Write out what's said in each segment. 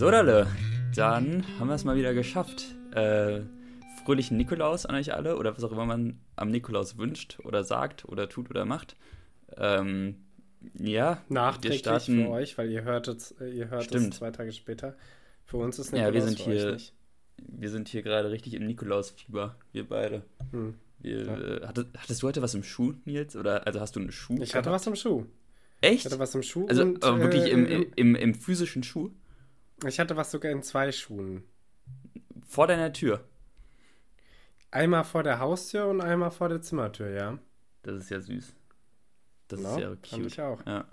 So, Dalle, dann haben wir es mal wieder geschafft. Äh, fröhlichen Nikolaus an euch alle oder was auch immer man am Nikolaus wünscht oder sagt oder tut oder macht. Ähm, ja, nachträglich starten, für euch, weil ihr hört es, ihr hört stimmt. es zwei Tage später. Für uns ist Nikolaus, ja, wir sind hier, wir sind hier gerade richtig im Nikolausfieber, wir beide. Hm. Wir, ja. äh, hattest, hattest, du heute was im Schuh, Nils? Oder also hast du einen Schuh? Ich hatte was im Schuh. Echt? Ich hatte was im Schuh. Also und, äh, wirklich im, im, im, im physischen Schuh? Ich hatte was sogar in zwei Schuhen. Vor deiner Tür? Einmal vor der Haustür und einmal vor der Zimmertür, ja. Das ist ja süß. Das genau, ist ja cute. Fand ich auch. Ja.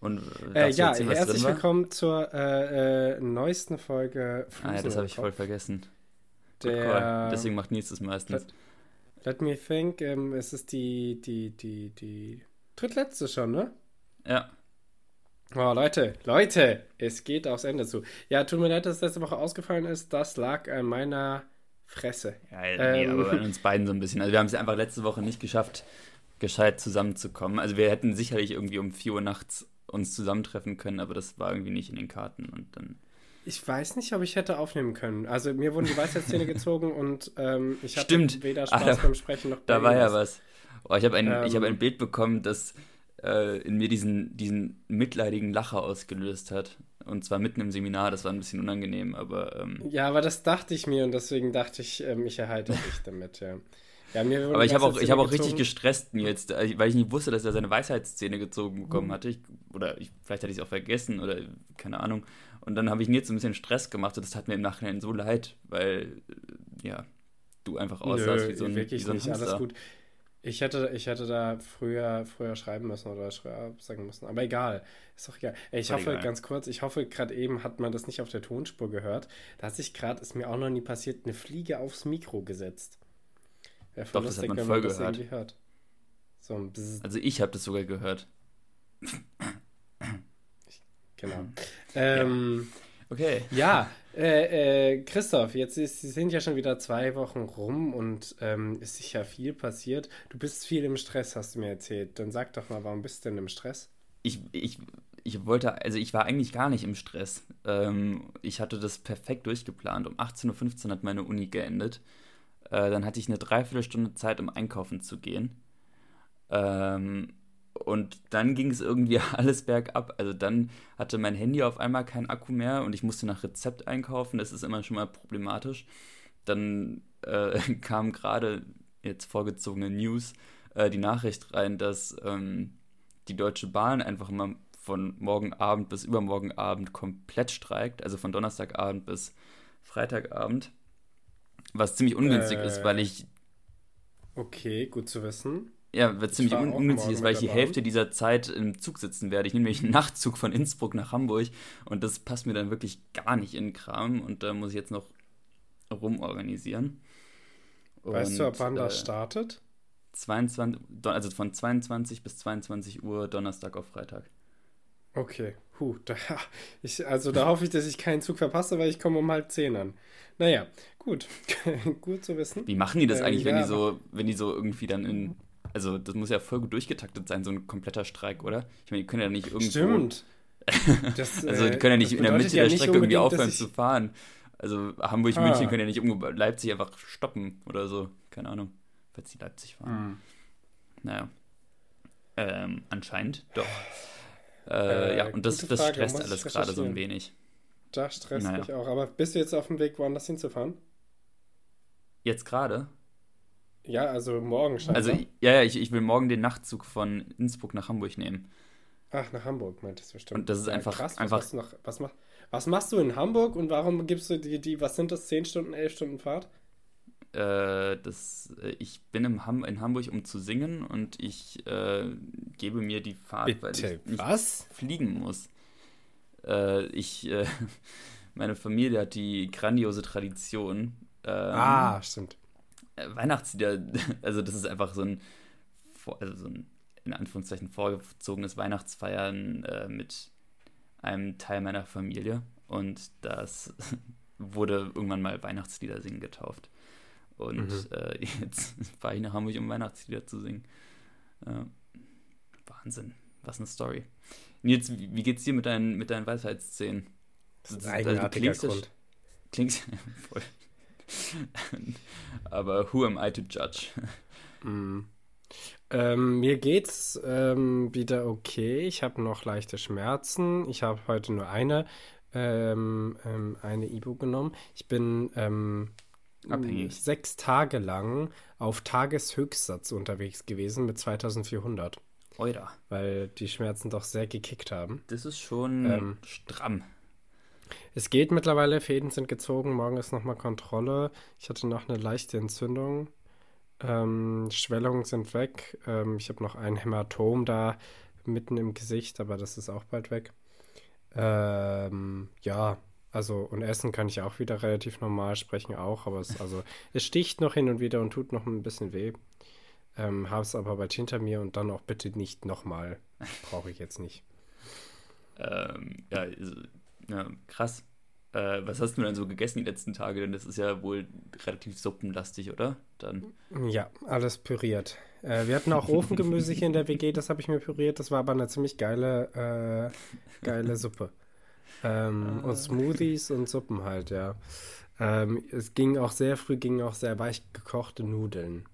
Und äh, ja, erzählen, herzlich willkommen zur äh, äh, neuesten Folge. Ah ja, das habe ich voll vergessen. Der, Deswegen macht Nils das meistens. Let, let me think, ähm, es ist die, die, die, die drittletzte schon, ne? Ja. Oh, Leute, Leute, es geht aufs Ende zu. Ja, tut mir leid, dass es letzte Woche ausgefallen ist. Das lag an meiner Fresse. Ja, nee, ähm, aber an uns beiden so ein bisschen. Also wir haben es einfach letzte Woche nicht geschafft, gescheit zusammenzukommen. Also wir hätten sicherlich irgendwie um 4 Uhr nachts uns zusammentreffen können, aber das war irgendwie nicht in den Karten und dann. Ich weiß nicht, ob ich hätte aufnehmen können. Also mir wurden die Weisheitszähne gezogen und ähm, ich hatte Stimmt. weder Spaß ah, da, beim Sprechen noch Da war ja was. Oh, ich habe ein, ähm, hab ein Bild bekommen, das äh, in mir diesen, diesen mitleidigen Lacher ausgelöst hat. Und zwar mitten im Seminar, das war ein bisschen unangenehm, aber. Ähm, ja, aber das dachte ich mir und deswegen dachte ich, ähm, ich erhalte dich damit, ja. Ja, mir aber ich habe auch, ich hab auch richtig gestresst jetzt, äh, weil ich nicht wusste, dass er seine Weisheitsszene gezogen bekommen mhm. hatte. Ich, oder ich, vielleicht hatte ich es auch vergessen oder keine Ahnung. Und dann habe ich mir jetzt ein bisschen Stress gemacht und das tat mir im Nachhinein so leid, weil, äh, ja, du einfach aussahst wie so ein, wirklich wie so ein nicht, Hamster. alles gut. Ich hätte, ich hätte da früher, früher schreiben müssen oder früher sagen müssen. Aber egal. Ist doch egal. Ich Voll hoffe, egal. ganz kurz, ich hoffe, gerade eben hat man das nicht auf der Tonspur gehört. Da hat sich gerade, ist mir auch noch nie passiert, eine Fliege aufs Mikro gesetzt. Wäre voll Doch, lustig, das hat man voll man gehört. hört. So ein also ich habe das sogar gehört. genau. Ähm, okay. Ja, äh, äh, Christoph, jetzt ist, sind ja schon wieder zwei Wochen rum und ähm, ist sicher viel passiert. Du bist viel im Stress, hast du mir erzählt. Dann sag doch mal, warum bist du denn im Stress? Ich, ich, ich wollte, also ich war eigentlich gar nicht im Stress. Ähm, ich hatte das perfekt durchgeplant. Um 18.15 Uhr hat meine Uni geendet. Äh, dann hatte ich eine Dreiviertelstunde Zeit, um einkaufen zu gehen. Ähm, und dann ging es irgendwie alles bergab. Also dann hatte mein Handy auf einmal keinen Akku mehr und ich musste nach Rezept einkaufen. Das ist immer schon mal problematisch. Dann äh, kam gerade jetzt vorgezogene News äh, die Nachricht rein, dass ähm, die Deutsche Bahn einfach immer von morgen Abend bis übermorgen Abend komplett streikt. Also von Donnerstagabend bis Freitagabend. Was ziemlich ungünstig äh, ist, weil ich. Okay, gut zu wissen. Ja, was ziemlich un ungünstig ist, weil ich die Hälfte dieser Zeit im Zug sitzen werde. Ich nehme nämlich einen Nachtzug von Innsbruck nach Hamburg und das passt mir dann wirklich gar nicht in den Kram und da muss ich jetzt noch rumorganisieren. Weißt du, ab wann äh, das startet? 22, also von 22 bis 22 Uhr Donnerstag auf Freitag. Okay, huh, da, ich, also da hoffe ich, dass ich keinen Zug verpasse, weil ich komme um halb zehn an. Naja, gut, gut zu wissen. Wie machen die das ähm, eigentlich, wenn ja, die so, wenn die so irgendwie dann in also das muss ja voll gut durchgetaktet sein, so ein kompletter Streik, oder? Ich meine, die können ja nicht irgendwo. Stimmt. Das, also die können ja nicht in der Mitte ja der Strecke irgendwie aufhören zu fahren. Also Hamburg, ah. München können ja nicht irgendwo Leipzig einfach stoppen oder so. Keine Ahnung, falls die Leipzig fahren. Mhm. Naja. Ähm, anscheinend doch. Äh, äh, ja, und das, das stresst alles gerade so ein wenig. Da stresst naja. mich auch. Aber bist du jetzt auf dem Weg, woanders hinzufahren? Jetzt gerade? Ja, also morgen scheinbar. Also, ja, ja, ich, ich will morgen den Nachtzug von Innsbruck nach Hamburg nehmen. Ach, nach Hamburg meintest du bestimmt. Und das ist ja, einfach. Krass, einfach was, noch, was, mach, was machst du in Hamburg und warum gibst du die, die was sind das, 10 Stunden, 11 Stunden Fahrt? Äh, das, äh, ich bin im Ham in Hamburg, um zu singen und ich äh, gebe mir die Fahrt, Bitte, weil ich was? fliegen muss. Äh, ich, äh, meine Familie hat die grandiose Tradition. Ähm, ah, stimmt Weihnachtslieder, also das ist einfach so ein, also so ein in Anführungszeichen vorgezogenes Weihnachtsfeiern äh, mit einem Teil meiner Familie und das wurde irgendwann mal Weihnachtslieder singen getauft. Und mhm. äh, jetzt war ich nach Hamburg, um Weihnachtslieder zu singen. Äh, Wahnsinn, was eine Story. Nils, wie, wie geht's dir mit deinen, mit deinen Weisheitsszenen? Das ist ein eigenartiger also, Grund. Klingt voll. Aber who am I to judge? Mm. Ähm, mir geht's ähm, wieder okay. Ich habe noch leichte Schmerzen. Ich habe heute nur eine, ähm, ähm eine Ibu genommen. Ich bin ähm, Abhängig. sechs Tage lang auf Tageshöchstsatz unterwegs gewesen mit 2400. Oida. Weil die Schmerzen doch sehr gekickt haben. Das ist schon ähm, stramm. Es geht mittlerweile, Fäden sind gezogen, morgen ist nochmal Kontrolle. Ich hatte noch eine leichte Entzündung. Ähm, Schwellungen sind weg. Ähm, ich habe noch ein Hämatom da mitten im Gesicht, aber das ist auch bald weg. Ähm, ja, also und essen kann ich auch wieder relativ normal sprechen auch, aber es, also, es sticht noch hin und wieder und tut noch ein bisschen weh. Ähm, habe es aber bald hinter mir und dann auch bitte nicht nochmal. Brauche ich jetzt nicht. ähm, ja, ja, krass. Äh, was hast du denn so gegessen die letzten Tage? Denn das ist ja wohl relativ suppenlastig, oder? Dann. Ja, alles püriert. Äh, wir hatten auch Ofengemüse hier in der WG, das habe ich mir püriert. Das war aber eine ziemlich geile, äh, geile Suppe. Ähm, ah. Und Smoothies und Suppen halt, ja. Ähm, es ging auch sehr früh, gingen auch sehr weich gekochte Nudeln.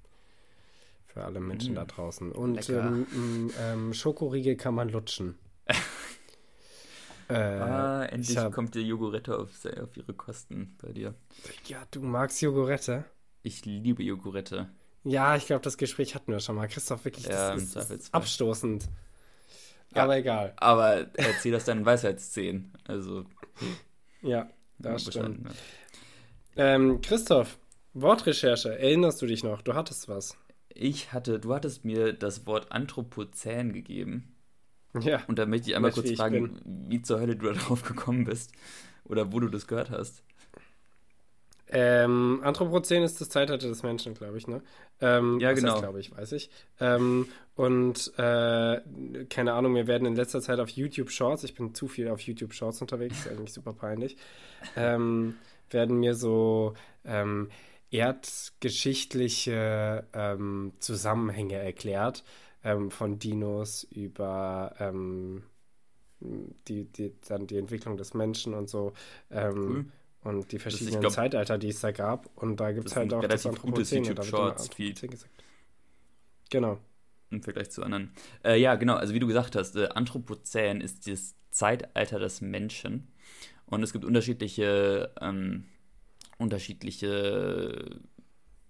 Für alle Menschen mm. da draußen. Und ähm, ähm, Schokoriegel kann man lutschen. Äh, ah, endlich hab... kommt der Jogurette auf, auf ihre Kosten bei dir. Ja, du magst Jogurette? Ich liebe Jogurette. Ja, ich glaube, das Gespräch hatten wir schon mal. Christoph, wirklich, ja, das ist, ist abstoßend. Ja, aber egal. Aber erzähl aus deinen Weisheitsszenen. Also. Ja, das stimmt. Ähm, Christoph, Wortrecherche, erinnerst du dich noch? Du hattest was. Ich hatte, du hattest mir das Wort Anthropozän gegeben. Ja. Und da möchte ich einmal kurz fragen, wie zur Hölle du da drauf gekommen bist oder wo du das gehört hast. Ähm, Anthropozän ist das Zeitalter des Menschen, glaube ich, ne? Ähm, ja, genau. glaube ich, weiß ich. Ähm, und äh, keine Ahnung, wir werden in letzter Zeit auf YouTube Shorts, ich bin zu viel auf YouTube Shorts unterwegs, ist eigentlich super peinlich, ähm, werden mir so ähm, erdgeschichtliche ähm, Zusammenhänge erklärt ähm, von Dinos über ähm, die, die, dann die Entwicklung des Menschen und so. Ähm, cool. Und die verschiedenen glaub, Zeitalter, die es da gab. Und da gibt es halt auch das Anthropozän. Und da wird gesagt. Genau. Im Vergleich zu anderen. Äh, ja, genau. Also wie du gesagt hast, äh, Anthropozän ist das Zeitalter des Menschen. Und es gibt unterschiedliche, ähm, unterschiedliche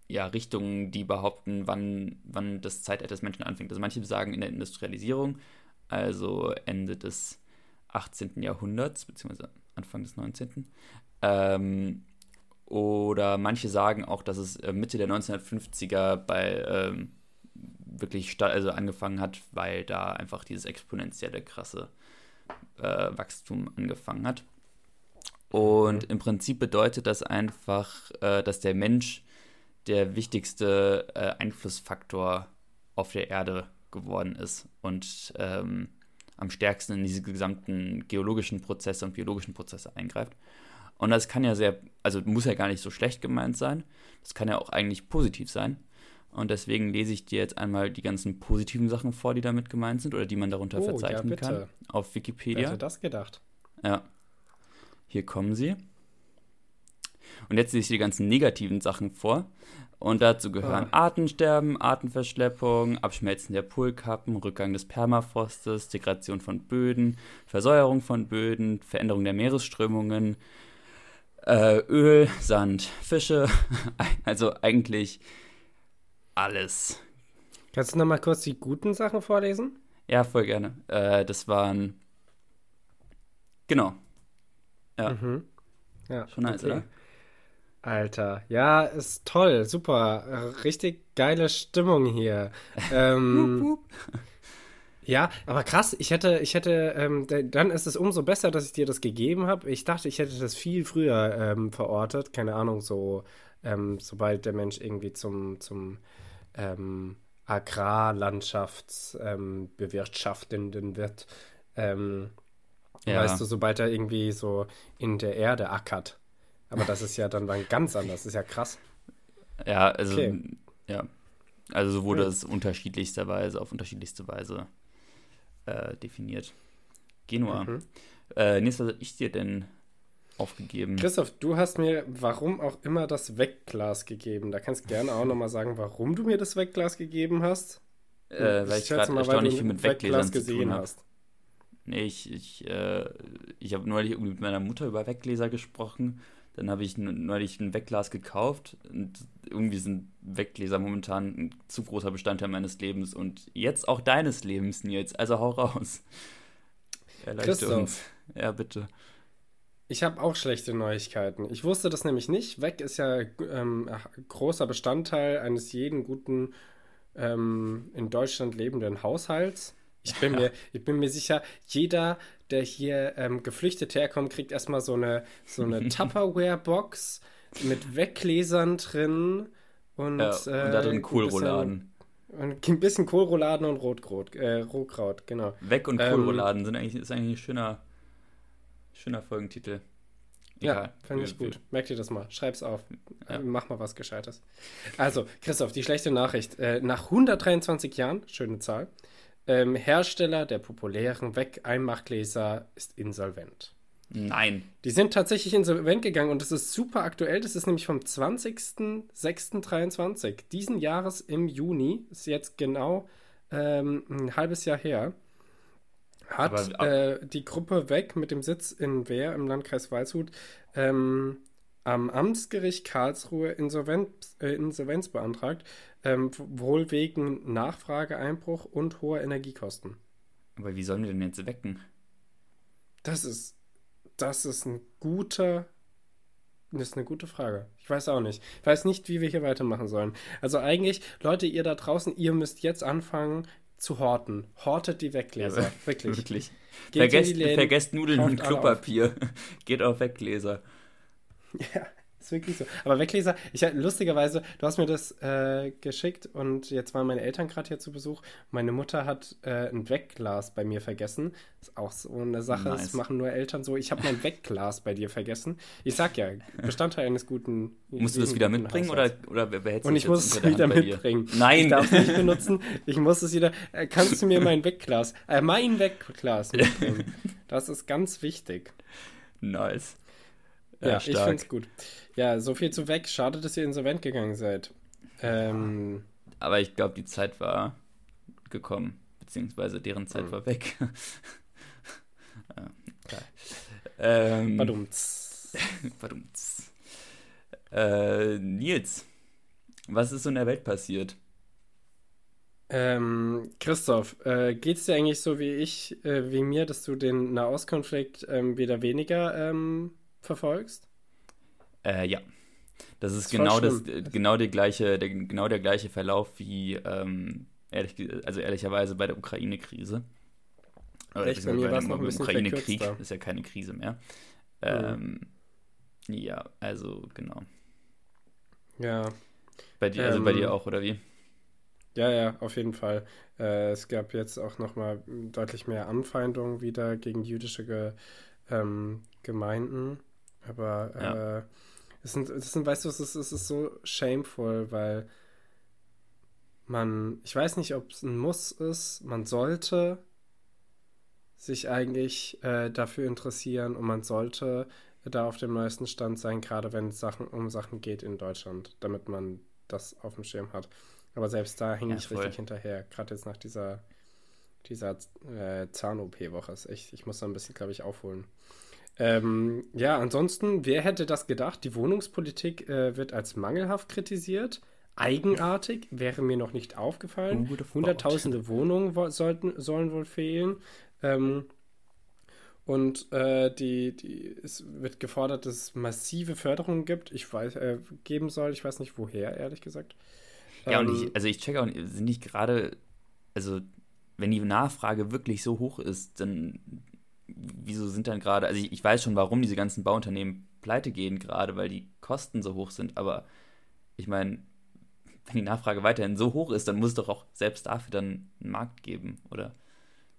ja, Richtungen, die behaupten, wann, wann das Zeitalter des Menschen anfängt. Also manche sagen in der Industrialisierung, also Ende des 18. Jahrhunderts, beziehungsweise Anfang des 19. Ähm, oder manche sagen auch, dass es äh, Mitte der 1950er bei ähm, wirklich also angefangen hat, weil da einfach dieses exponentielle krasse äh, Wachstum angefangen hat. Und mhm. im Prinzip bedeutet das einfach, äh, dass der Mensch der wichtigste äh, Einflussfaktor auf der Erde geworden ist und ähm, am stärksten in diese gesamten geologischen Prozesse und biologischen Prozesse eingreift. Und das kann ja sehr, also muss ja gar nicht so schlecht gemeint sein. Das kann ja auch eigentlich positiv sein. Und deswegen lese ich dir jetzt einmal die ganzen positiven Sachen vor, die damit gemeint sind oder die man darunter oh, verzeichnen ja, kann auf Wikipedia. Wer hätte das gedacht? Ja. Hier kommen sie. Und jetzt lese ich die ganzen negativen Sachen vor. Und dazu gehören ah. Artensterben, Artenverschleppung, Abschmelzen der Polkappen, Rückgang des Permafrostes, Degradation von Böden, Versäuerung von Böden, Veränderung der Meeresströmungen, äh, Öl, Sand, Fische. Also eigentlich alles. Kannst du noch mal kurz die guten Sachen vorlesen? Ja, voll gerne. Äh, das waren. Genau. Ja. Mhm. Ja. Schon nice, okay. oder? Alter, ja, ist toll, super, richtig geile Stimmung hier. ähm, ja, aber krass, ich hätte, ich hätte, ähm, dann ist es umso besser, dass ich dir das gegeben habe. Ich dachte, ich hätte das viel früher ähm, verortet, keine Ahnung, so, ähm, sobald der Mensch irgendwie zum, zum ähm, Agrarlandschaftsbewirtschaftenden ähm, wird. Ähm, ja. Weißt du, sobald er irgendwie so in der Erde ackert. Aber das ist ja dann, dann ganz anders, das ist ja krass. Ja, also, okay. ja. Also so wurde ja. es unterschiedlichsterweise, auf unterschiedlichste Weise äh, definiert. Genua. Mhm. Äh, nächstes, was habe ich dir denn aufgegeben. Christoph, du hast mir warum auch immer das Wegglas gegeben. Da kannst du gerne auch nochmal sagen, warum du mir das Wegglas gegeben hast. Äh, weil ich, ich gerade erstaunlich viel mit Weggläsern gesehen hast. Nee, ich, ich, äh, ich habe neulich mit meiner Mutter über Weggläser gesprochen. Dann habe ich neulich ein Wegglas gekauft und irgendwie sind Weggläser momentan ein zu großer Bestandteil meines Lebens und jetzt auch deines Lebens, Nils. Also hau raus. Erleichter uns. Ja, bitte. Ich habe auch schlechte Neuigkeiten. Ich wusste das nämlich nicht. Weg ist ja ähm, großer Bestandteil eines jeden guten ähm, in Deutschland lebenden Haushalts. Ich bin, ja. mir, ich bin mir sicher, jeder, der hier ähm, geflüchtet herkommt, kriegt erstmal so eine, so eine Tupperware-Box mit Weggläsern drin und, ja, und da drin äh, Kohlrouladen. Und ein bisschen Kohlrouladen und Rotkraut, äh, Rohkraut, genau. Weg und ähm, Kohlrouladen sind eigentlich, ist eigentlich ein schöner, schöner Folgentitel. Egal. Ja, finde ich gut. Merk dir das mal. Schreib's auf. Ja. Mach mal was Gescheites. Also, Christoph, die schlechte Nachricht. Äh, nach 123 Jahren, schöne Zahl, ähm, Hersteller der populären Weg-Einmachgläser ist insolvent. Nein. Die sind tatsächlich insolvent gegangen und das ist super aktuell. Das ist nämlich vom 20.06.23 diesen Jahres im Juni. Ist jetzt genau ähm, ein halbes Jahr her. Hat Aber, äh, die Gruppe weg mit dem Sitz in Wehr im Landkreis Waldshut ähm, am Amtsgericht Karlsruhe Insolvenz, äh, Insolvenz beantragt, ähm, wohl wegen Nachfrageeinbruch und hoher Energiekosten. Aber wie sollen wir denn jetzt wecken? Das ist das ist ein guter. Das ist eine gute Frage. Ich weiß auch nicht. Ich weiß nicht, wie wir hier weitermachen sollen. Also eigentlich, Leute, ihr da draußen, ihr müsst jetzt anfangen zu horten. Hortet die Weggläser. Ja, wirklich. wirklich. Vergesst, vergesst Nudeln und Klopapier. Geht auf Weggläser. Ja. Ist wirklich so. Aber Wegleser, ich lustigerweise, du hast mir das äh, geschickt und jetzt waren meine Eltern gerade hier zu Besuch. Meine Mutter hat äh, ein Wegglas bei mir vergessen. Ist auch so eine Sache, nice. das machen nur Eltern so. Ich habe mein Wegglas bei dir vergessen. Ich sag ja, Bestandteil eines guten. Musst du das wieder mitbringen oder, oder behältst du Und ich muss es wieder mitbringen. Nein! Ich darf es nicht benutzen. Ich muss es wieder. Äh, kannst du mir mein Wegglas, äh, mein Wegglas mitbringen? Das ist ganz wichtig. Nice. Ja, ja ich finde es gut. Ja, so viel zu weg. Schade, dass ihr insolvent gegangen seid. Ähm, Aber ich glaube, die Zeit war gekommen, beziehungsweise deren Zeit mhm. war weg. ähm, Badumts. Badumts. Äh, Nils, was ist so in der Welt passiert? Ähm, Christoph, äh, geht es dir eigentlich so wie ich, äh, wie mir, dass du den Nahostkonflikt ähm, wieder weniger ähm, verfolgst? Äh, ja. Das ist das genau das, genau der gleiche, der, genau der gleiche Verlauf wie ähm, ehrlich, also ehrlicherweise bei der Ukraine-Krise. Echt, bei mir war es noch ein bisschen Ukraine-Krieg ist ja keine Krise mehr. Ähm, mhm. Ja, also genau. Ja. Bei dir, also ähm, bei dir auch, oder wie? Ja, ja, auf jeden Fall. Äh, es gab jetzt auch nochmal deutlich mehr Anfeindungen wieder gegen jüdische Ge, ähm, Gemeinden. Aber ja. äh, es sind, es sind, weißt du, es ist, es ist so shameful, weil man, ich weiß nicht, ob es ein Muss ist, man sollte sich eigentlich äh, dafür interessieren und man sollte da auf dem neuesten Stand sein, gerade wenn es Sachen, um Sachen geht in Deutschland, damit man das auf dem Schirm hat. Aber selbst da hänge ja, ich voll. richtig hinterher, gerade jetzt nach dieser, dieser äh, Zahn-OP-Woche. ich muss da ein bisschen, glaube ich, aufholen. Ähm, ja, ansonsten, wer hätte das gedacht? Die Wohnungspolitik äh, wird als mangelhaft kritisiert. Eigenartig, wäre mir noch nicht aufgefallen. Hunderttausende Wohnungen wo sollten, sollen wohl fehlen. Ähm, und äh, die, die, es wird gefordert, dass es massive Förderungen gibt. Ich weiß, äh, geben soll. Ich weiß nicht woher, ehrlich gesagt. Ja, ähm, und ich, also ich check auch, sind nicht gerade, also wenn die Nachfrage wirklich so hoch ist, dann wieso sind dann gerade, also ich, ich, weiß schon, warum diese ganzen Bauunternehmen pleite gehen, gerade weil die Kosten so hoch sind, aber ich meine, wenn die Nachfrage weiterhin so hoch ist, dann muss es doch auch selbst dafür dann einen Markt geben, oder?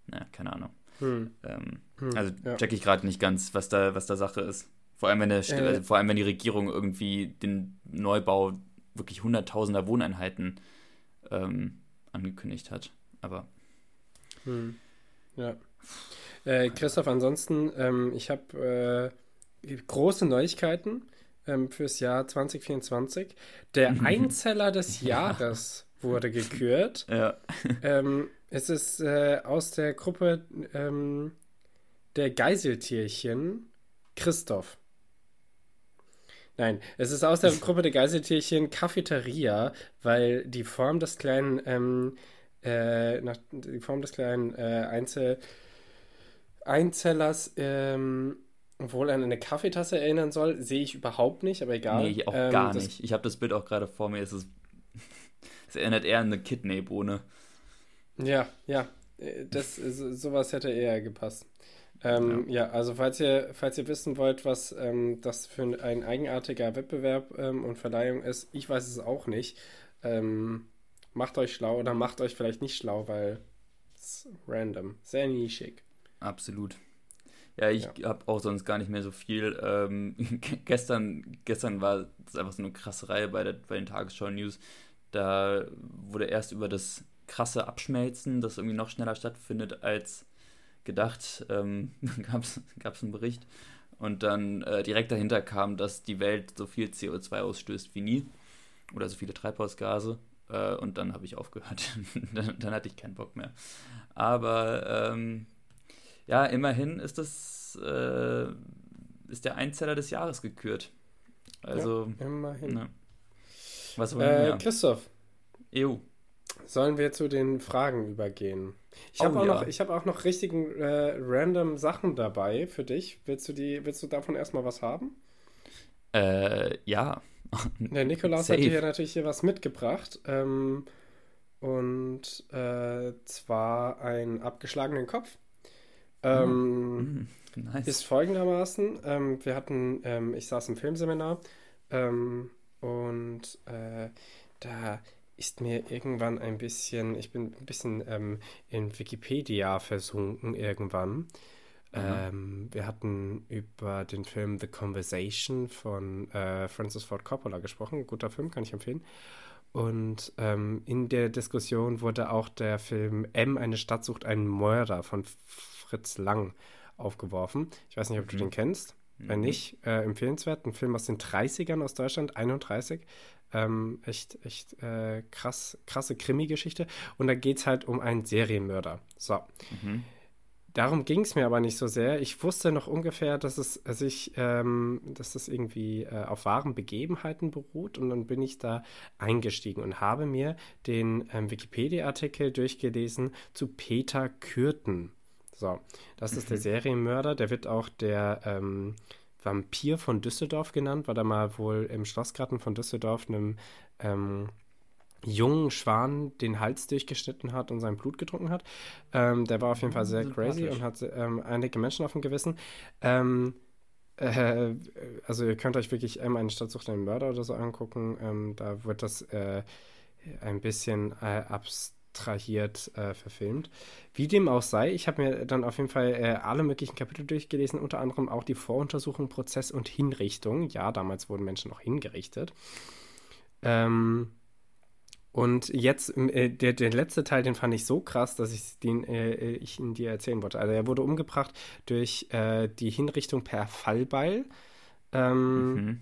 Naja, keine Ahnung. Hm. Ähm, hm, also ja. check ich gerade nicht ganz, was da, was da Sache ist. Vor allem, wenn der, äh. also vor allem, wenn die Regierung irgendwie den Neubau wirklich hunderttausender Wohneinheiten ähm, angekündigt hat. Aber. Hm. Ja. Äh, Christoph, ansonsten, ähm, ich habe große Neuigkeiten ähm, fürs Jahr 2024. Der Einzeller des Jahres wurde gekürt. Ja. ähm, es ist äh, aus der Gruppe ähm, der Geiseltierchen Christoph. Nein, es ist aus der Gruppe der Geiseltierchen Cafeteria, weil die Form des kleinen, ähm, äh, die Form des kleinen äh, Einzel, Einzellers ähm, wohl an eine Kaffeetasse erinnern soll, sehe ich überhaupt nicht, aber egal. Nee, auch ähm, gar nicht. Ich habe das Bild auch gerade vor mir. Es, ist, es erinnert eher an eine Kidneybohne. Ja, ja. Äh, das, sowas hätte eher gepasst. Ähm, ja. ja. also falls ihr, falls ihr wissen wollt, was ähm, das für ein eigenartiger Wettbewerb ähm, und Verleihung ist, ich weiß es auch nicht. Ähm, macht euch schlau oder macht euch vielleicht nicht schlau, weil es random, sehr nischig. Absolut. Ja, ich ja. habe auch sonst gar nicht mehr so viel. Ähm, gestern, gestern war es einfach so eine krasse Reihe bei, der, bei den Tagesschau-News. Da wurde erst über das krasse Abschmelzen, das irgendwie noch schneller stattfindet als gedacht, ähm, gab es einen Bericht. Und dann äh, direkt dahinter kam, dass die Welt so viel CO2 ausstößt wie nie. Oder so viele Treibhausgase. Äh, und dann habe ich aufgehört. dann, dann, hatte ich keinen Bock mehr. Aber ähm, ja, immerhin ist das äh, ist der Einzeller des Jahres gekürt. Also ja, immerhin. Ne. Was wollen wir? Äh, Christoph. EU. Sollen wir zu den Fragen übergehen? Ich habe oh, auch, ja. Noch, hab auch noch richtigen äh, random Sachen dabei für dich. Willst du, die, willst du davon erstmal was haben? Äh, ja. Der Nikolaus Safe. hat dir ja natürlich hier was mitgebracht. Ähm, und äh, zwar einen abgeschlagenen Kopf. Ähm, mm, nice. Ist folgendermaßen: ähm, Wir hatten, ähm, ich saß im Filmseminar ähm, und äh, da ist mir irgendwann ein bisschen, ich bin ein bisschen ähm, in Wikipedia versunken irgendwann. Ähm, wir hatten über den Film The Conversation von äh, Francis Ford Coppola gesprochen. Guter Film, kann ich empfehlen. Und ähm, in der Diskussion wurde auch der Film M, eine Stadt sucht einen Mörder von Fritz Lang aufgeworfen. Ich weiß nicht, ob mhm. du den kennst. Wenn mhm. nicht, äh, empfehlenswert. Ein Film aus den 30ern aus Deutschland, 31. Ähm, echt, echt äh, krass, krasse Krimi-Geschichte. Und da geht es halt um einen Serienmörder. So. Mhm. Darum ging es mir aber nicht so sehr. Ich wusste noch ungefähr, dass es sich, ähm, dass das irgendwie äh, auf wahren Begebenheiten beruht. Und dann bin ich da eingestiegen und habe mir den ähm, Wikipedia-Artikel durchgelesen zu Peter Kürten. So, das ist der mhm. Serienmörder. Der wird auch der ähm, Vampir von Düsseldorf genannt, weil er mal wohl im Schlossgarten von Düsseldorf einem ähm, jungen Schwan den Hals durchgeschnitten hat und sein Blut getrunken hat. Ähm, der war auf jeden Fall sehr crazy und hat ähm, einige Menschen auf dem Gewissen. Ähm, äh, also ihr könnt euch wirklich ähm, eine Stadt sucht einen Mörder oder so angucken. Ähm, da wird das äh, ein bisschen äh, abstrakt abstrahiert äh, verfilmt. Wie dem auch sei, ich habe mir dann auf jeden Fall äh, alle möglichen Kapitel durchgelesen, unter anderem auch die Voruntersuchung, Prozess und Hinrichtung. Ja, damals wurden Menschen noch hingerichtet. Ähm, und jetzt, äh, der, der letzte Teil, den fand ich so krass, dass ich den äh, ich ihn dir erzählen wollte. Also er wurde umgebracht durch äh, die Hinrichtung per Fallbeil. Ähm, mhm.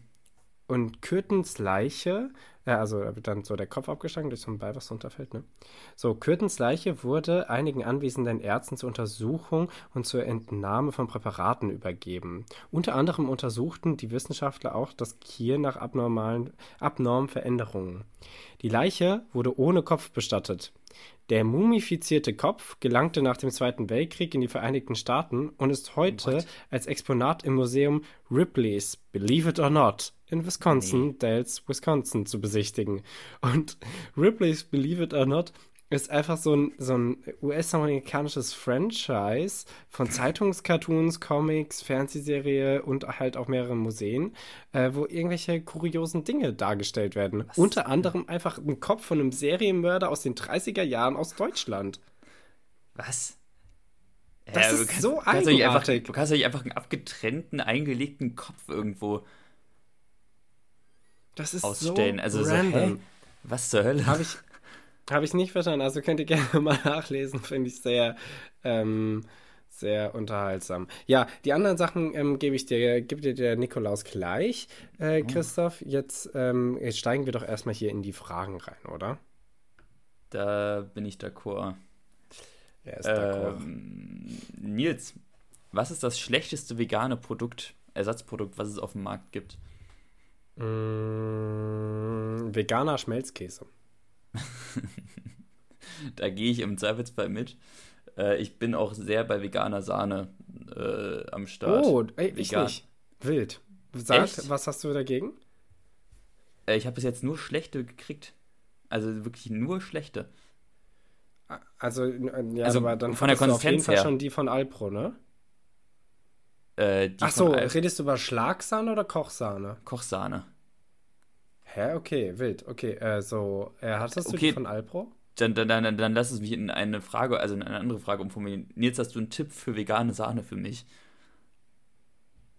Und Kürtens Leiche ja, also da wird dann so der Kopf abgeschlagen durch so ein Beil, was runterfällt. Ne? So, Kürtens Leiche wurde einigen anwesenden Ärzten zur Untersuchung und zur Entnahme von Präparaten übergeben. Unter anderem untersuchten die Wissenschaftler auch das Kier nach abnormalen, abnormen Veränderungen. Die Leiche wurde ohne Kopf bestattet. Der mumifizierte Kopf gelangte nach dem Zweiten Weltkrieg in die Vereinigten Staaten und ist heute What? als Exponat im Museum Ripley's, Believe It or Not, in Wisconsin, nee. Dells, Wisconsin zu besichtigen. Und Ripley's Believe It or Not ist einfach so ein, so ein US-amerikanisches Franchise von Zeitungscartoons, Comics, Fernsehserie und halt auch mehreren Museen, äh, wo irgendwelche kuriosen Dinge dargestellt werden. Was? Unter anderem einfach ein Kopf von einem Serienmörder aus den 30er Jahren aus Deutschland. Was? Das ja, ist kannst, so eigenartig. Einfach, du kannst ja einfach einen abgetrennten, eingelegten Kopf irgendwo das ist ausstellen. So also random. so, hä? Was zur Hölle? Habe ich, hab ich nicht verstanden. Also könnt ihr gerne mal nachlesen. Finde ich sehr, ähm, sehr unterhaltsam. Ja, die anderen Sachen ähm, gebe ich dir, gibt dir der Nikolaus gleich, äh, oh. Christoph. Jetzt, ähm, jetzt steigen wir doch erstmal hier in die Fragen rein, oder? Da bin ich d'accord. Er ist d'accord. Ähm, Nils, was ist das schlechteste vegane Produkt, Ersatzprodukt, was es auf dem Markt gibt? Mm, veganer Schmelzkäse. da gehe ich im Zweifelsfall mit. Äh, ich bin auch sehr bei veganer Sahne äh, am Start. Oh, ey, ich nicht. Wild. Sag, Echt? was hast du dagegen? Äh, ich habe bis jetzt nur schlechte gekriegt. Also wirklich nur schlechte. Also, ja, also aber dann von der Konsistenz auf jeden Fall her. schon die von Alpro, ne? Äh, Ach so, redest du über Schlagsahne oder Kochsahne? Kochsahne. Hä, okay, wild. Okay, äh, so, äh, hattest du okay. die von Alpro? Dann, dann, dann, dann lass es mich in eine Frage, also in eine andere Frage umformulieren. Nils, hast du einen Tipp für vegane Sahne für mich?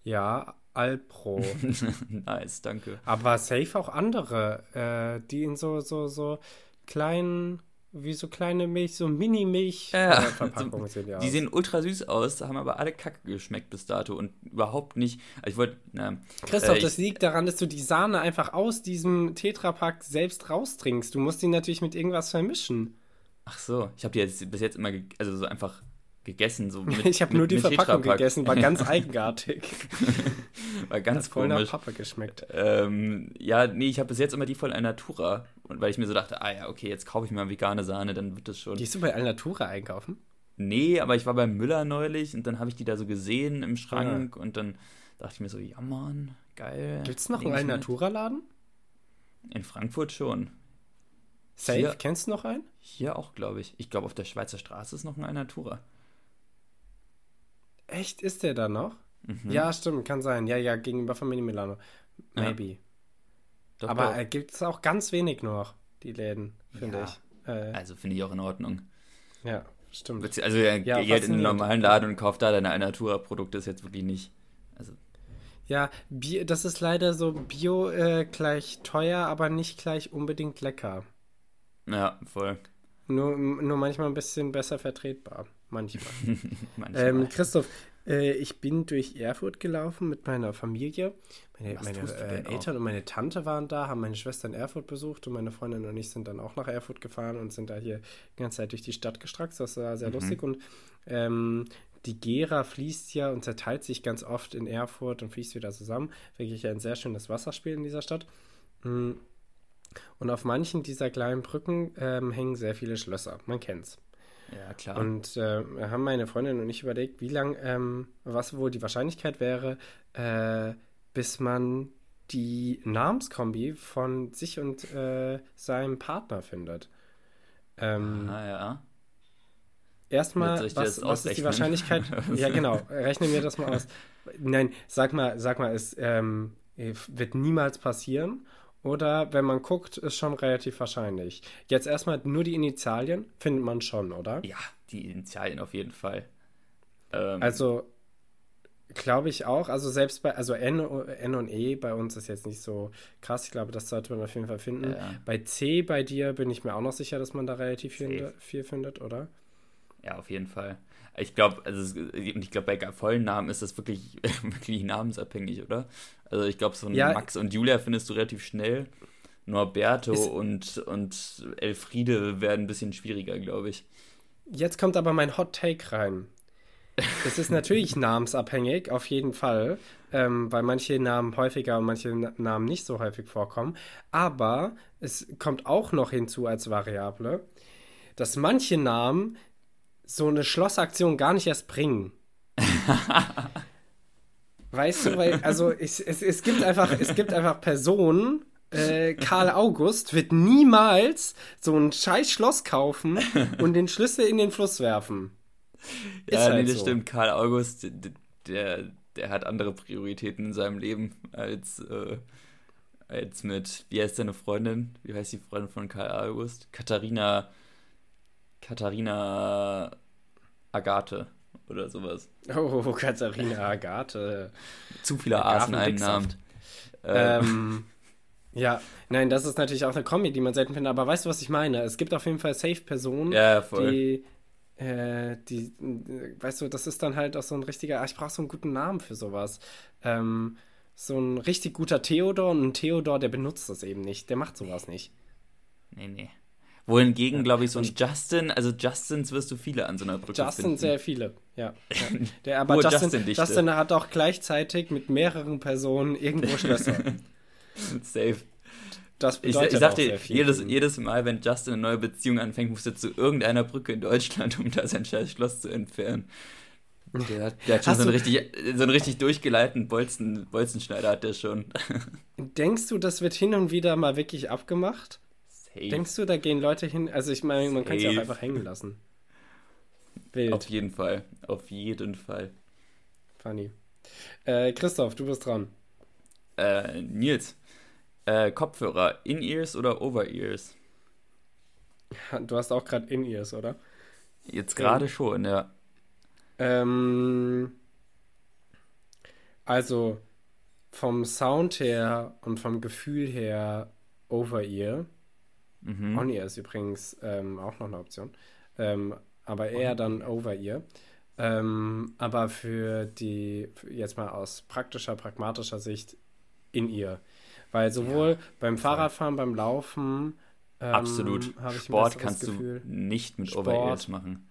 Ja, Alpro. nice, danke. Aber safe auch andere, äh, die in so, so, so kleinen wie so kleine Milch, so Mini-Milch-Verpackungen ja, sind ja. Die sehen ultra süß aus, haben aber alle kacke geschmeckt bis dato und überhaupt nicht. Also ich wollte. Christoph, äh, das liegt daran, dass du die Sahne einfach aus diesem Tetrapack selbst raustrinkst. Du musst die natürlich mit irgendwas vermischen. Ach so, ich habe die jetzt bis jetzt immer, also so einfach gegessen. So mit, ich habe nur die Verpackung gegessen, war ganz eigenartig. war ganz Hat voll komisch. nach Papa geschmeckt. Ähm, ja, nee, ich habe bis jetzt immer die voll Alnatura. Und weil ich mir so dachte, ah ja, okay, jetzt kaufe ich mal vegane Sahne, dann wird das schon. Gehst du bei Alnatura einkaufen? Nee, aber ich war beim Müller neulich und dann habe ich die da so gesehen im Schrank ja. und dann dachte ich mir so, ja Mann, geil. Gibt es noch einen Alnatura-Laden? In Frankfurt schon. Safe, hier, kennst du noch einen? Hier auch, glaube ich. Ich glaube, auf der Schweizer Straße ist noch ein Alnatura. Echt? Ist der da noch? Mhm. Ja, stimmt, kann sein. Ja, ja, gegenüber von Mini Milano. Maybe. Ja. Doch, Aber äh, gibt es auch ganz wenig noch, die Läden, finde ja. ich. Äh, also finde ich auch in Ordnung. Ja, stimmt. Also ja, ja, geh halt in einen normalen Laden und kauf da deine Alnatura-Produkte, ist jetzt wirklich nicht. Also. Ja, Bio, das ist leider so Bio äh, gleich teuer, aber nicht gleich unbedingt lecker. Ja, voll. Nur, nur manchmal ein bisschen besser vertretbar. Manchmal. Manchmal. Ähm, Christoph, äh, ich bin durch Erfurt gelaufen mit meiner Familie. Meine, meine äh, Eltern und meine Tante waren da, haben meine Schwester in Erfurt besucht und meine Freundin und ich sind dann auch nach Erfurt gefahren und sind da hier die ganze Zeit durch die Stadt gestraxt. Das war sehr mhm. lustig und ähm, die Gera fließt ja und zerteilt sich ganz oft in Erfurt und fließt wieder zusammen. Wirklich ein sehr schönes Wasserspiel in dieser Stadt. Mm. Und auf manchen dieser kleinen Brücken ähm, hängen sehr viele Schlösser. Man kennt's. Ja, klar. Und äh, haben meine Freundin und ich überlegt, wie lang, ähm, was wohl die Wahrscheinlichkeit wäre, äh, bis man die Namenskombi von sich und äh, seinem Partner findet. Ähm, ah, ja. Erstmal, was, was ist die Wahrscheinlichkeit? ja, genau. Rechnen wir das mal aus. Nein, sag mal, sag mal, es ähm, wird niemals passieren. Oder wenn man guckt, ist schon relativ wahrscheinlich. Jetzt erstmal nur die Initialien findet man schon, oder? Ja, die Initialien auf jeden Fall. Ähm, also glaube ich auch. Also selbst bei, also N, N und E bei uns ist jetzt nicht so krass. Ich glaube, das sollte man auf jeden Fall finden. Ja. Bei C bei dir bin ich mir auch noch sicher, dass man da relativ viel, viel findet, oder? Ja, auf jeden Fall. Ich glaube, also ich glaube, bei vollen Namen ist das wirklich, wirklich namensabhängig, oder? Also ich glaube, so ein ja, Max und Julia findest du relativ schnell. Norberto und, und Elfriede werden ein bisschen schwieriger, glaube ich. Jetzt kommt aber mein Hot Take rein. Das ist natürlich namensabhängig, auf jeden Fall, ähm, weil manche Namen häufiger und manche Namen nicht so häufig vorkommen. Aber es kommt auch noch hinzu als Variable, dass manche Namen so eine Schlossaktion gar nicht erst bringen. weißt du, weil, also es, es, es gibt einfach, es gibt einfach Personen, äh, Karl August wird niemals so ein scheiß Schloss kaufen und den Schlüssel in den Fluss werfen. ja, halt nee, das so. stimmt. Karl August, der, der hat andere Prioritäten in seinem Leben als, äh, als mit, wie heißt deine Freundin? Wie heißt die Freundin von Karl August? Katharina Katharina Agathe oder sowas. Oh, Katharina Agathe. Zu viele A's in einem Namen. Ähm, ja, nein, das ist natürlich auch eine Kombi, die man selten findet. Aber weißt du, was ich meine? Es gibt auf jeden Fall Safe-Personen, ja, die äh, die, weißt du, das ist dann halt auch so ein richtiger, ah, ich brauche so einen guten Namen für sowas. Ähm, so ein richtig guter Theodor und ein Theodor, der benutzt das eben nicht. Der macht sowas nicht. Nee, nee. Wohingegen, glaube ich, so ein Justin, also Justins wirst du viele an so einer Brücke Justin finden. sehr viele, ja. ja. Der, aber Justin, Justin, Justin, hat auch gleichzeitig mit mehreren Personen irgendwo Schlösser. Safe. Das bedeutet ich, ich sagte, jedes, jedes Mal, wenn Justin eine neue Beziehung anfängt, muss er zu irgendeiner Brücke in Deutschland, um da sein scheiß Schloss zu entfernen. Der hat, der hat schon so einen, richtig, so einen richtig durchgeleiteten Bolzen, Bolzenschneider, hat der schon. Denkst du, das wird hin und wieder mal wirklich abgemacht? Safe. Denkst du, da gehen Leute hin? Also ich meine, man kann es ja auch einfach hängen lassen. Wild. Auf jeden Fall. Auf jeden Fall. Funny. Äh, Christoph, du bist dran. Äh, Nils, äh, Kopfhörer, In-Ears oder Over-Ears? Du hast auch gerade In-Ears, oder? Jetzt gerade ja. schon, ja. Ähm, also vom Sound her und vom Gefühl her Over-Ear. Mhm. On-Ear ist übrigens ähm, auch noch eine Option. Ähm, aber eher dann Over-Ear. Ähm, aber für die, jetzt mal aus praktischer, pragmatischer Sicht, In-Ear. Weil sowohl ja, beim Fahrradfahren, beim Laufen. Ähm, Absolut. Sport kannst du nicht mit Over-Ears machen.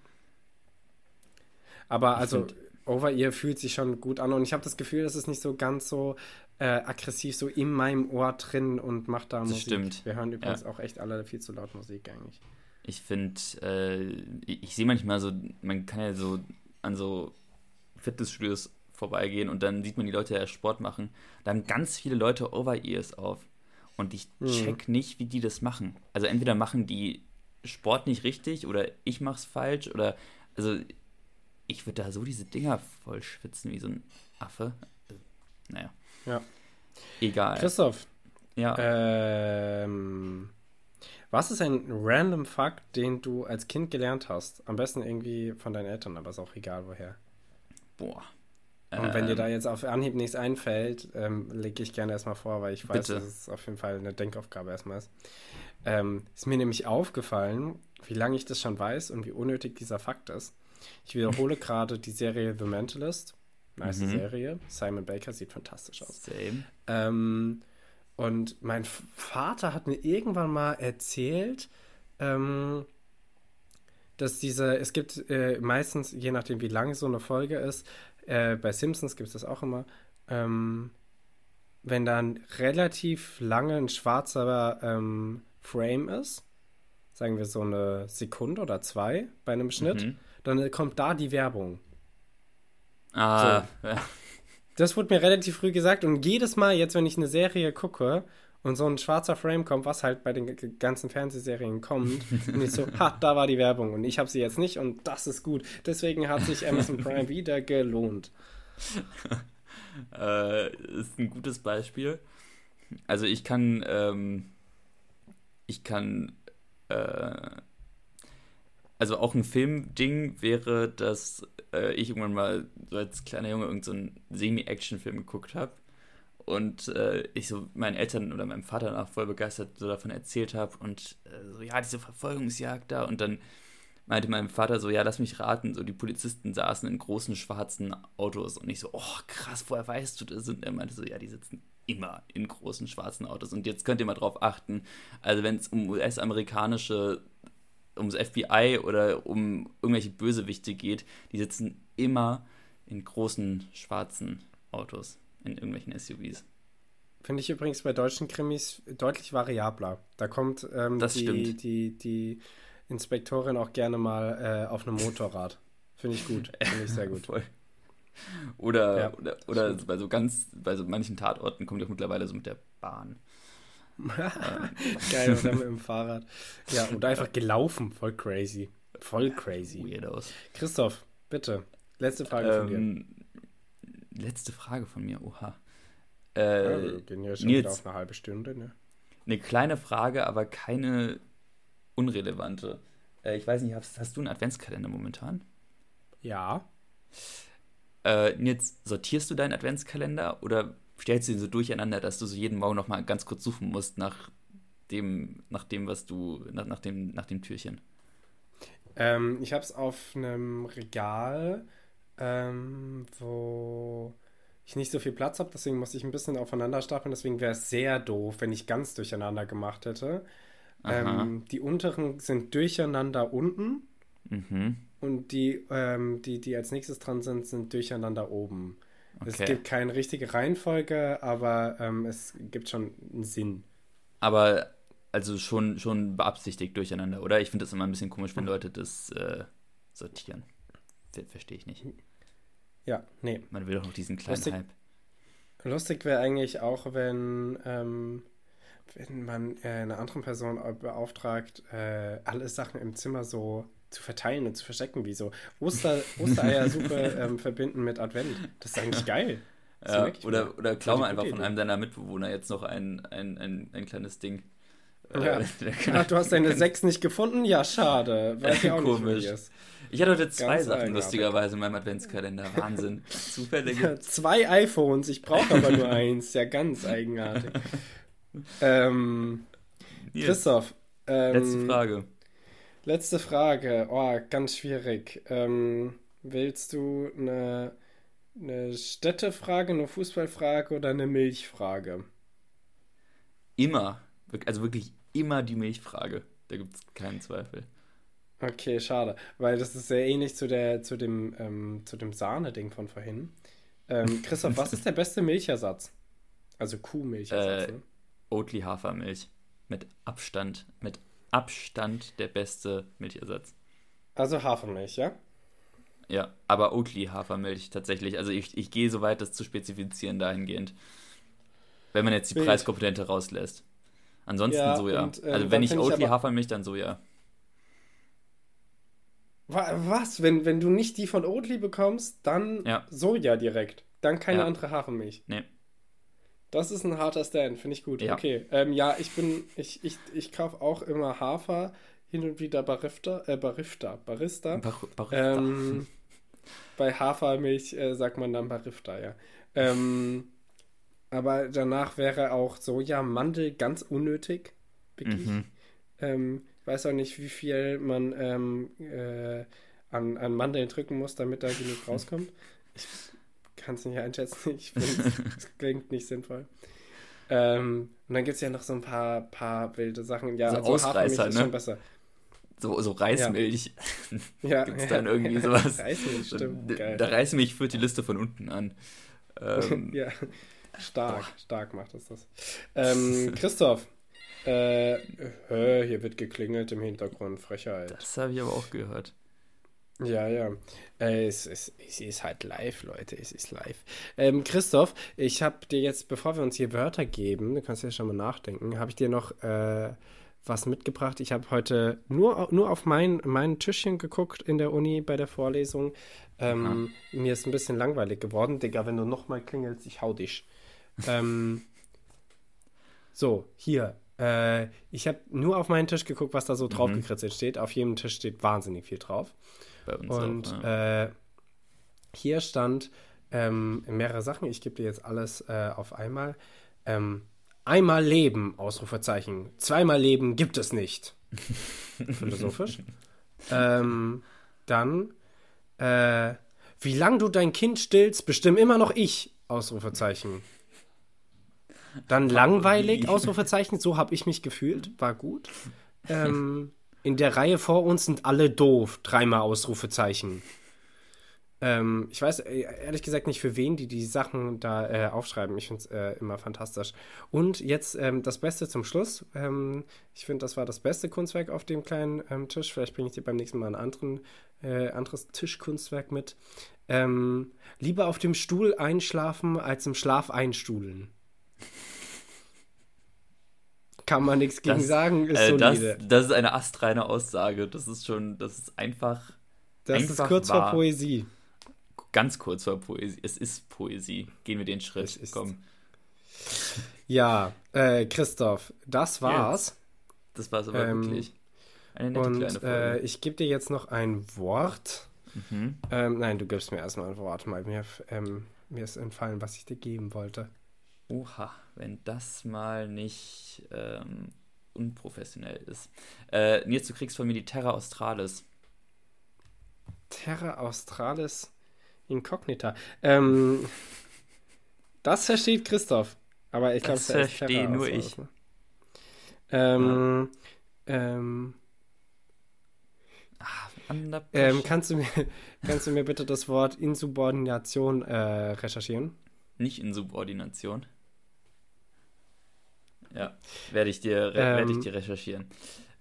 Aber ich also Over-Ear fühlt sich schon gut an und ich habe das Gefühl, das ist nicht so ganz so äh, aggressiv so in meinem Ohr drin und macht da das Musik. Stimmt. Wir hören übrigens ja. auch echt alle viel zu laut Musik eigentlich. Ich finde, äh, ich, ich sehe manchmal so, man kann ja so an so Fitnessstudios vorbeigehen und dann sieht man die Leute ja Sport machen. Da haben ganz viele Leute Over-Ears auf. Und ich mhm. check nicht, wie die das machen. Also entweder machen die Sport nicht richtig oder ich mach's falsch oder also ich würde da so diese Dinger voll schwitzen wie so ein Affe. Naja. Ja. Egal. Christoph. Ja. Ähm, was ist ein random Fakt, den du als Kind gelernt hast? Am besten irgendwie von deinen Eltern, aber ist auch egal woher. Boah. Und wenn dir da ähm. jetzt auf Anhieb nichts einfällt, ähm, lege ich gerne erstmal vor, weil ich weiß, bitte. dass es auf jeden Fall eine Denkaufgabe erstmal ist. Ähm, ist mir nämlich aufgefallen, wie lange ich das schon weiß und wie unnötig dieser Fakt ist. Ich wiederhole gerade die Serie The Mentalist. Nice mhm. Serie. Simon Baker sieht fantastisch aus. Same. Ähm, und mein Vater hat mir irgendwann mal erzählt, ähm, dass diese, es gibt äh, meistens, je nachdem wie lang so eine Folge ist, äh, bei Simpsons gibt es das auch immer. Ähm, wenn dann relativ lange ein schwarzer ähm, Frame ist, sagen wir so eine Sekunde oder zwei bei einem Schnitt, mhm. dann kommt da die Werbung. Ah, so. ja. Das wurde mir relativ früh gesagt und jedes Mal jetzt, wenn ich eine Serie gucke und so ein schwarzer Frame kommt, was halt bei den ganzen Fernsehserien kommt, und ich so, ha, da war die Werbung und ich habe sie jetzt nicht und das ist gut. Deswegen hat sich Amazon Prime wieder gelohnt. äh, ist ein gutes Beispiel. Also ich kann, ähm, ich kann, äh, also auch ein Filmding wäre, dass äh, ich irgendwann mal so als kleiner Junge irgendeinen so Semi-Action-Film geguckt habe und äh, ich so meinen Eltern oder meinem Vater nach voll begeistert so davon erzählt habe und äh, so, ja, diese Verfolgungsjagd da und dann meinte mein Vater so, ja, lass mich raten, so die Polizisten saßen in großen schwarzen Autos und ich so, oh krass, woher weißt du das? Und er meinte so, ja, die sitzen immer in großen schwarzen Autos und jetzt könnt ihr mal drauf achten, also wenn es um US-amerikanische, ums FBI oder um irgendwelche Bösewichte geht, die sitzen immer in großen schwarzen Autos in irgendwelchen SUVs. Finde ich übrigens bei deutschen Krimis deutlich variabler. Da kommt ähm, die, die, die Inspektorin auch gerne mal äh, auf einem Motorrad. Finde ich gut. Finde ich sehr gut. Voll. Oder, ja, oder, oder bei so ganz, bei so manchen Tatorten kommt auch mittlerweile so mit der Bahn. Geil, oder mit dem Fahrrad. Ja, oder einfach gelaufen. Voll crazy. Voll crazy. Weirdos. Christoph, bitte. Letzte Frage ähm, von dir. Ähm, letzte Frage von mir, oha. Äh, ja, wir gehen ja schon Nils, wieder auf eine halbe Stunde, ne? Eine kleine Frage, aber keine unrelevante. Äh, ich weiß nicht, hast, hast, du einen Adventskalender momentan? Ja. Äh, Nils, sortierst du deinen Adventskalender oder stellst du ihn so durcheinander, dass du so jeden Morgen noch mal ganz kurz suchen musst nach dem, nach dem was du, nach, nach, dem, nach dem Türchen? Ähm, ich habe es auf einem Regal, ähm, wo ich nicht so viel Platz habe, deswegen muss ich ein bisschen aufeinander stapeln. Deswegen wäre es sehr doof, wenn ich ganz durcheinander gemacht hätte. Ähm, die unteren sind durcheinander unten. Mhm. Und die, ähm, die, die als nächstes dran sind, sind durcheinander oben. Okay. Es gibt keine richtige Reihenfolge, aber ähm, es gibt schon einen Sinn. Aber also schon, schon beabsichtigt durcheinander, oder? Ich finde es immer ein bisschen komisch, wenn Leute das äh, sortieren. Verstehe ich nicht. Ja, nee. Man will doch noch diesen kleinen lustig, Hype. Lustig wäre eigentlich auch, wenn, ähm, wenn man äh, eine andere Person beauftragt, äh, alle Sachen im Zimmer so zu verteilen und zu verstecken, wie so Oster, Ostereiersuppe ähm, verbinden mit Advent. Das ist eigentlich geil. Ja, oder, oder klau mal einfach von einem deiner Mitbewohner jetzt noch ein, ein, ein, ein kleines Ding. Äh, ja. Ach, du hast deine sechs nicht gefunden? Ja, schade. Weiß ich auch Komisch. Nicht, ich hatte heute zwei Ganz Sachen lustigerweise in meinem Adventskalender. Wahnsinn. Zufällige. Ja, zwei iPhones, ich brauche aber nur eins. Ja, ganz eigenartig. ähm, Christoph. Ähm, letzte Frage. Letzte Frage. Oh, ganz schwierig. Ähm, willst du eine, eine Städtefrage, eine Fußballfrage oder eine Milchfrage? Immer. Also wirklich immer die Milchfrage. Da gibt es keinen Zweifel. Okay, schade. Weil das ist sehr ähnlich zu, der, zu dem, ähm, dem Sahne-Ding von vorhin. Ähm, Christoph, was ist der beste Milchersatz? Also Kuhmilchersatz, äh, ne? Oatly Hafermilch. Mit Abstand. Mit Abstand der beste Milchersatz. Also Hafermilch, ja? Ja, aber Oatly Hafermilch tatsächlich. Also ich, ich gehe so weit, das zu spezifizieren dahingehend. Wenn man jetzt die Bild. Preiskomponente rauslässt. Ansonsten ja, Soja. Und, ähm, also wenn ich Oatly aber... Hafermilch, dann Soja. Was? Wenn, wenn du nicht die von Oatly bekommst, dann ja. Soja direkt. Dann keine ja. andere Hafermilch. Nee. Das ist ein harter Stand, finde ich gut. Ja. Okay. Ähm, ja, ich bin, ich, ich, ich kaufe auch immer Hafer, hin und wieder Barista, äh, Barista, Barista. Bar Barista. Ähm, bei Hafermilch äh, sagt man dann Barista, ja. Ähm, aber danach wäre auch Soja, Mandel ganz unnötig. Wirklich. Mhm. Ähm, weiß auch nicht, wie viel man ähm, äh, an, an Mandeln drücken muss, damit da genug rauskommt. Ich kann es nicht einschätzen. Ich finde, es klingt nicht sinnvoll. Ähm, und dann gibt es ja noch so ein paar, paar wilde Sachen. Ja, so also Ausreißer, ne? ist schon besser. So, so Reismilch. Ja. ja Gibt es dann irgendwie sowas? Reismilch, stimmt. Da, da Reismilch führt die Liste von unten an. Ähm, ja, stark, boah. stark macht es das. Ähm, Christoph, äh, hier wird geklingelt im Hintergrund, Frechheit. Das habe ich aber auch gehört. Ja, ja. Äh, es, es, es ist halt live, Leute. Es ist live. Ähm, Christoph, ich habe dir jetzt, bevor wir uns hier Wörter geben, du kannst ja schon mal nachdenken, habe ich dir noch äh, was mitgebracht. Ich habe heute nur, nur auf mein, mein Tischchen geguckt in der Uni bei der Vorlesung. Ähm, mir ist ein bisschen langweilig geworden. Digga, wenn du nochmal klingelst, ich hau dich. Ähm, so, hier. Äh, ich habe nur auf meinen Tisch geguckt, was da so drauf mhm. gekritzelt steht. Auf jedem Tisch steht wahnsinnig viel drauf. Bei uns Und auch, ja. äh, hier stand ähm, mehrere Sachen. Ich gebe dir jetzt alles äh, auf einmal. Ähm, einmal leben, Ausrufezeichen. Zweimal leben gibt es nicht. Philosophisch. ähm, dann, äh, wie lang du dein Kind stillst, bestimme immer noch ich, Ausrufezeichen. Dann langweilig, Ausrufezeichen, so habe ich mich gefühlt, war gut. Ähm, in der Reihe vor uns sind alle doof, dreimal Ausrufezeichen. Ähm, ich weiß äh, ehrlich gesagt nicht, für wen die die Sachen da äh, aufschreiben. Ich finde es äh, immer fantastisch. Und jetzt ähm, das Beste zum Schluss. Ähm, ich finde, das war das beste Kunstwerk auf dem kleinen ähm, Tisch. Vielleicht bringe ich dir beim nächsten Mal ein anderen, äh, anderes Tischkunstwerk mit. Ähm, lieber auf dem Stuhl einschlafen, als im Schlaf einstuhlen kann man nichts gegen das, sagen. Ist äh, das, das, ist eine astreine Aussage. Das ist schon, das ist einfach. Das einfach ist kurz wahr. vor Poesie. Ganz kurz vor Poesie. Es ist Poesie. Gehen wir den Schritt. Komm. Ja, äh, Christoph, das war's. Jetzt. Das war's aber ähm, wirklich. Eine nette und, kleine Folge. Äh, ich gebe dir jetzt noch ein Wort. Mhm. Ähm, nein, du gibst mir erstmal ein Wort. Mal mir, ähm, mir ist entfallen, was ich dir geben wollte. Oha, wenn das mal nicht ähm, unprofessionell ist. Äh, Nils, du kriegst von mir die Terra Australis. Terra Australis Incognita. Ähm, das versteht Christoph. Aber ich glaube, das verstehe nur ich. Ne? Ähm, ja. ähm, ah, ähm, kannst, du mir, kannst du mir bitte das Wort Insubordination äh, recherchieren? Nicht Insubordination. Ja, werde ich dir, ähm, ich dir recherchieren.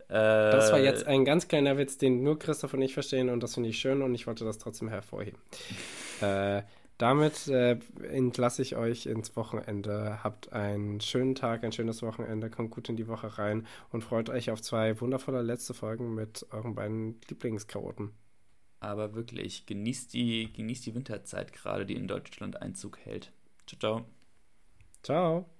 Äh, das war jetzt ein ganz kleiner Witz, den nur Christoph und ich verstehen und das finde ich schön und ich wollte das trotzdem hervorheben. äh, damit äh, entlasse ich euch ins Wochenende. Habt einen schönen Tag, ein schönes Wochenende, kommt gut in die Woche rein und freut euch auf zwei wundervolle letzte Folgen mit euren beiden Lieblingschaoten. Aber wirklich, genießt die, genießt die Winterzeit gerade, die in Deutschland Einzug hält. Ciao, ciao. Ciao.